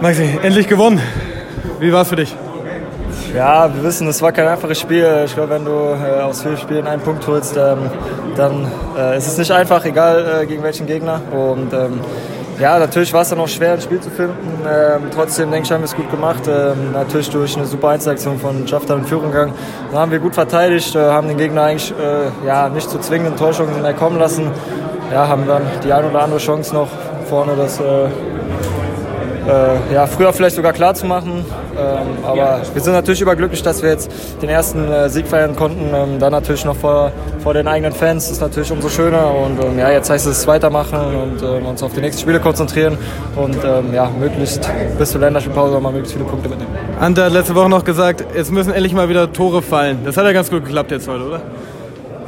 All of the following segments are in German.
Maxi, endlich gewonnen. Wie war es für dich? Ja, wir wissen, es war kein einfaches Spiel. Ich glaube, wenn du äh, aus vier Spielen einen Punkt holst, ähm, dann äh, ist es nicht einfach, egal äh, gegen welchen Gegner. Und ähm, ja, natürlich war es dann auch schwer, ein Spiel zu finden. Ähm, trotzdem denke ich, haben wir es gut gemacht. Ähm, natürlich durch eine super Einzelaktion von Schafter in Führung gegangen. Dann haben wir gut verteidigt, äh, haben den Gegner eigentlich äh, ja, nicht zu zwingenden Täuschungen kommen lassen. Ja, haben dann die ein oder andere Chance noch vorne das äh, ja, früher vielleicht sogar klar zu machen. Ähm, aber wir sind natürlich überglücklich, dass wir jetzt den ersten äh, Sieg feiern konnten. Ähm, dann natürlich noch vor, vor den eigenen Fans das ist natürlich umso schöner. Und ähm, ja, jetzt heißt es weitermachen und ähm, uns auf die nächsten Spiele konzentrieren und ähm, ja, möglichst bis zur Länderspielpause mal möglichst viele Punkte mitnehmen. Ante hat letzte Woche noch gesagt, es müssen endlich mal wieder Tore fallen. Das hat ja ganz gut geklappt jetzt heute, oder?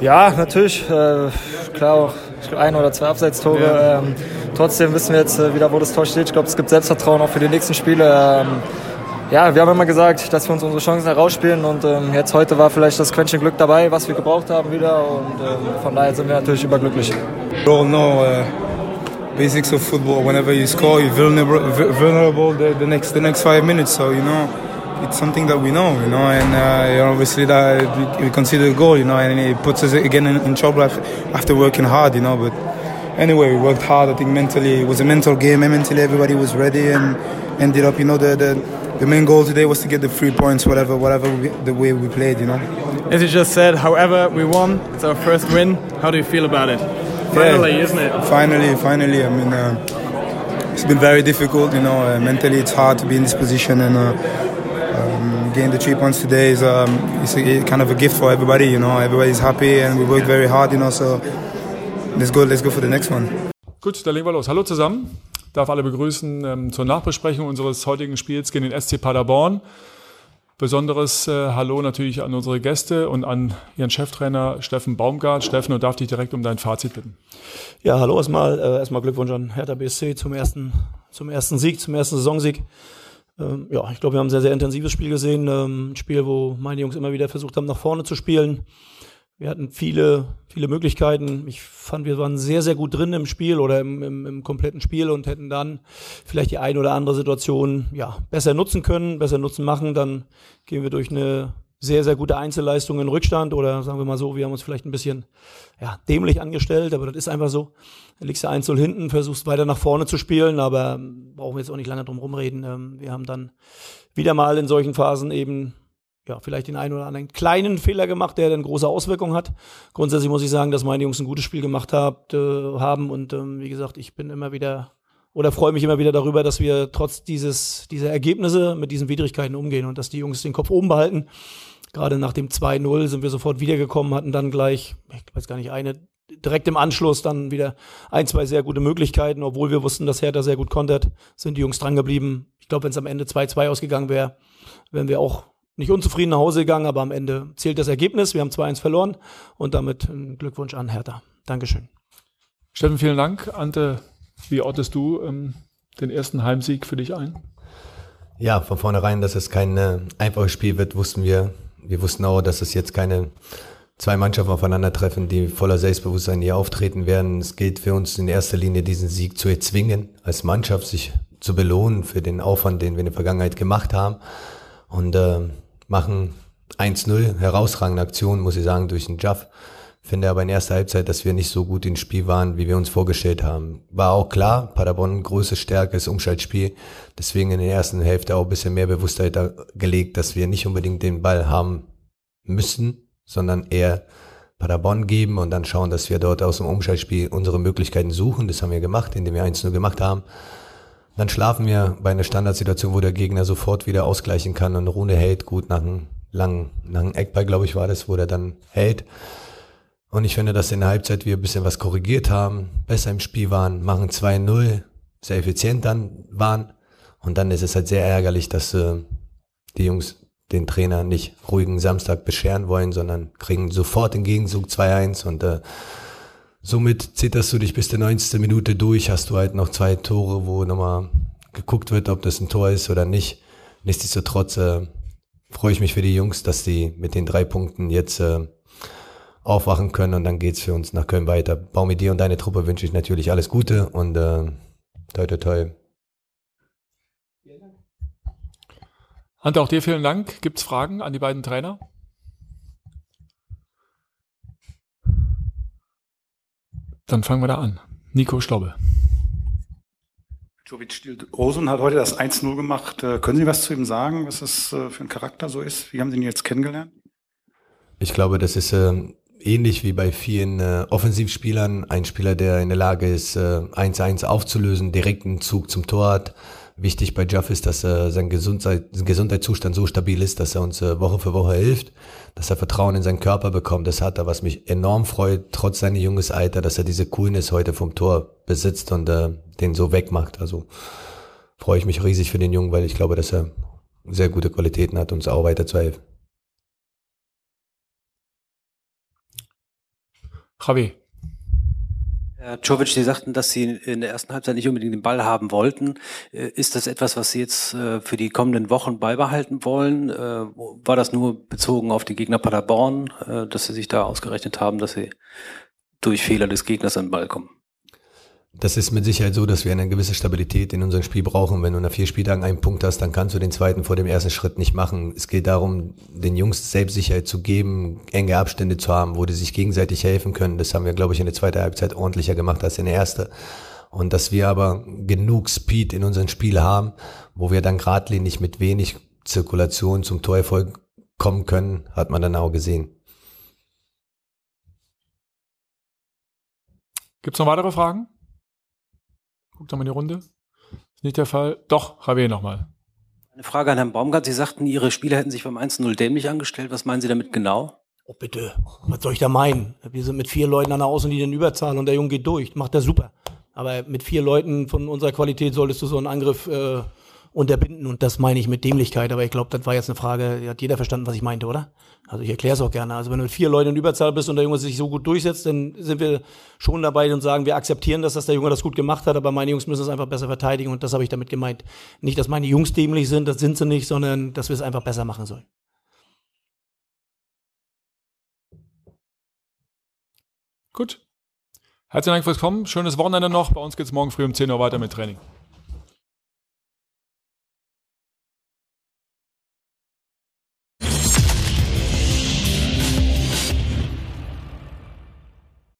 Ja, natürlich. Äh, klar auch ein oder zwei Abseitstore. Ja. Ähm, trotzdem wissen wir jetzt äh, wieder, wo das Tor steht. Ich glaube, es gibt Selbstvertrauen auch für die nächsten Spiele. Ähm, ja, wir haben immer gesagt, dass wir uns unsere Chancen herausspielen und ähm, jetzt heute war vielleicht das Quäntchen Glück dabei, was wir gebraucht haben wieder und ähm, von daher sind wir natürlich überglücklich. We all know uh, basics of football. Whenever you score, you're vulnerable, vulnerable the, the next the next five minutes. So you know, it's something that we know, you know, and uh, obviously that we, we consider a goal, you know, and it puts us again in, in trouble after working hard, you know, but anyway, we worked hard. I think mentally it was a mental game, mentally everybody was ready and ended up, you know, the, the the main goal today was to get the three points, whatever, whatever we, the way we played, you know. As you just said, however, we won. It's our first win. How do you feel about it? Finally, yeah, isn't it? Finally, finally. I mean, uh, it's been very difficult, you know. Uh, mentally, it's hard to be in this position, and uh, getting the three points today is um, it's a, kind of a gift for everybody, you know. Everybody's happy, and we worked very hard, you know. So let's go, let's go for the next one. Gut, dann legen wir los. Hallo zusammen. darf alle begrüßen ähm, zur Nachbesprechung unseres heutigen Spiels gegen den SC Paderborn. Besonderes äh, Hallo natürlich an unsere Gäste und an Ihren Cheftrainer Steffen Baumgart. Steffen, und darf dich direkt um dein Fazit bitten. Ja, hallo erstmal. Äh, erstmal Glückwunsch an Hertha BSC zum ersten, zum ersten Sieg, zum ersten Saisonsieg. Ähm, ja, ich glaube, wir haben ein sehr, sehr intensives Spiel gesehen. Ähm, ein Spiel, wo meine Jungs immer wieder versucht haben, nach vorne zu spielen. Wir hatten viele, viele Möglichkeiten. Ich fand, wir waren sehr, sehr gut drin im Spiel oder im, im, im kompletten Spiel und hätten dann vielleicht die eine oder andere Situation ja, besser nutzen können, besser nutzen machen. Dann gehen wir durch eine sehr, sehr gute Einzelleistung in Rückstand oder sagen wir mal so, wir haben uns vielleicht ein bisschen ja, dämlich angestellt, aber das ist einfach so. Da liegst du 1 hinten, versuchst weiter nach vorne zu spielen, aber brauchen wir jetzt auch nicht lange drum rumreden. Ähm, wir haben dann wieder mal in solchen Phasen eben ja, vielleicht den einen oder anderen kleinen Fehler gemacht, der dann große Auswirkungen hat. Grundsätzlich muss ich sagen, dass meine Jungs ein gutes Spiel gemacht habt, äh, haben und ähm, wie gesagt, ich bin immer wieder oder freue mich immer wieder darüber, dass wir trotz dieses, dieser Ergebnisse mit diesen Widrigkeiten umgehen und dass die Jungs den Kopf oben behalten. Gerade nach dem 2-0 sind wir sofort wiedergekommen, hatten dann gleich, ich weiß gar nicht, eine direkt im Anschluss dann wieder ein, zwei sehr gute Möglichkeiten, obwohl wir wussten, dass Hertha sehr gut kontert, sind die Jungs dran geblieben. Ich glaube, wenn es am Ende 2-2 ausgegangen wäre, wären wir auch nicht unzufrieden nach Hause gegangen, aber am Ende zählt das Ergebnis. Wir haben 2-1 verloren und damit Glückwunsch an Hertha. Dankeschön. Steffen, vielen Dank. Ante, wie ortest du ähm, den ersten Heimsieg für dich ein? Ja, von vornherein, dass es kein äh, einfaches Spiel wird, wussten wir. Wir wussten auch, dass es jetzt keine zwei Mannschaften aufeinandertreffen, die voller Selbstbewusstsein hier auftreten werden. Es gilt für uns in erster Linie, diesen Sieg zu erzwingen, als Mannschaft sich zu belohnen für den Aufwand, den wir in der Vergangenheit gemacht haben. Und äh, machen 1-0, herausragende Aktion, muss ich sagen, durch den Jaff. Finde aber in erster Halbzeit, dass wir nicht so gut ins Spiel waren, wie wir uns vorgestellt haben. War auch klar, Paderborn große Stärke, ist Umschaltspiel. Deswegen in der ersten Hälfte auch ein bisschen mehr Bewusstheit gelegt, dass wir nicht unbedingt den Ball haben müssen, sondern eher Paderborn geben und dann schauen, dass wir dort aus dem Umschaltspiel unsere Möglichkeiten suchen. Das haben wir gemacht, indem wir 1-0 gemacht haben. Dann schlafen wir bei einer Standardsituation, wo der Gegner sofort wieder ausgleichen kann und Rune hält gut nach einem langen, einem Eckball, glaube ich, war das, wo der dann hält. Und ich finde, dass in der Halbzeit wir ein bisschen was korrigiert haben, besser im Spiel waren, machen 2-0, sehr effizient dann waren. Und dann ist es halt sehr ärgerlich, dass äh, die Jungs den Trainer nicht ruhigen Samstag bescheren wollen, sondern kriegen sofort den Gegenzug 2-1 und äh, Somit zitterst du dich bis der 90. Minute durch, hast du halt noch zwei Tore, wo nochmal geguckt wird, ob das ein Tor ist oder nicht. Nichtsdestotrotz äh, freue ich mich für die Jungs, dass die mit den drei Punkten jetzt äh, aufwachen können und dann geht's für uns nach Köln weiter. Baumi, dir und deine Truppe wünsche ich natürlich alles Gute und äh, toi toi toi Ante, auch dir vielen Dank. Gibt es Fragen an die beiden Trainer? Dann fangen wir da an. Nico Schlobbe. Jovic Rosen hat heute das 1-0 gemacht. Äh, können Sie was zu ihm sagen, was das äh, für ein Charakter so ist? Wie haben Sie ihn jetzt kennengelernt? Ich glaube, das ist äh, ähnlich wie bei vielen äh, Offensivspielern. Ein Spieler, der in der Lage ist, 1-1 aufzulösen, direkten Zug zum Tor hat, Wichtig bei Jeff ist, dass er sein Gesundheit, Gesundheitszustand so stabil ist, dass er uns äh, Woche für Woche hilft, dass er Vertrauen in seinen Körper bekommt. Das hat er, was mich enorm freut, trotz seines junges Alter, dass er diese Coolness heute vom Tor besitzt und äh, den so wegmacht. Also freue ich mich riesig für den Jungen, weil ich glaube, dass er sehr gute Qualitäten hat, uns auch weiter zu helfen. Javi. Herr Czovic, Sie sagten, dass Sie in der ersten Halbzeit nicht unbedingt den Ball haben wollten. Äh, ist das etwas, was Sie jetzt äh, für die kommenden Wochen beibehalten wollen? Äh, war das nur bezogen auf die Gegner Paderborn, dass Sie sich da ausgerechnet haben, dass Sie durch Fehler des Gegners an den Ball kommen? Das ist mit Sicherheit so, dass wir eine gewisse Stabilität in unserem Spiel brauchen. Wenn du nach vier Spieltagen einen Punkt hast, dann kannst du den zweiten vor dem ersten Schritt nicht machen. Es geht darum, den Jungs Selbstsicherheit zu geben, enge Abstände zu haben, wo die sich gegenseitig helfen können. Das haben wir, glaube ich, in der zweiten Halbzeit ordentlicher gemacht als in der ersten. Und dass wir aber genug Speed in unserem Spiel haben, wo wir dann geradlinig mit wenig Zirkulation zum Torerfolg kommen können, hat man dann auch gesehen. Gibt es noch weitere Fragen? Guckt nochmal in die Runde. Ist nicht der Fall. Doch, Javier nochmal. Eine Frage an Herrn Baumgart. Sie sagten, Ihre Spieler hätten sich beim 1-0 dämlich angestellt. Was meinen Sie damit genau? Oh, bitte. Was soll ich da meinen? Wir sind mit vier Leuten an der Außenlinie in Überzahl und der Junge geht durch. Macht er super. Aber mit vier Leuten von unserer Qualität solltest du so einen Angriff äh, unterbinden und das meine ich mit Dämlichkeit, aber ich glaube, das war jetzt eine Frage, hat jeder verstanden, was ich meinte, oder? Also ich erkläre es auch gerne. Also wenn du mit vier Leuten in Überzahl bist und der Junge sich so gut durchsetzt, dann sind wir schon dabei und sagen, wir akzeptieren das, dass der Junge das gut gemacht hat, aber meine Jungs müssen es einfach besser verteidigen und das habe ich damit gemeint. Nicht, dass meine Jungs dämlich sind, das sind sie nicht, sondern dass wir es einfach besser machen sollen. Gut. Herzlichen Dank fürs Kommen. Schönes Wochenende noch. Bei uns geht es morgen früh um 10 Uhr weiter mit Training.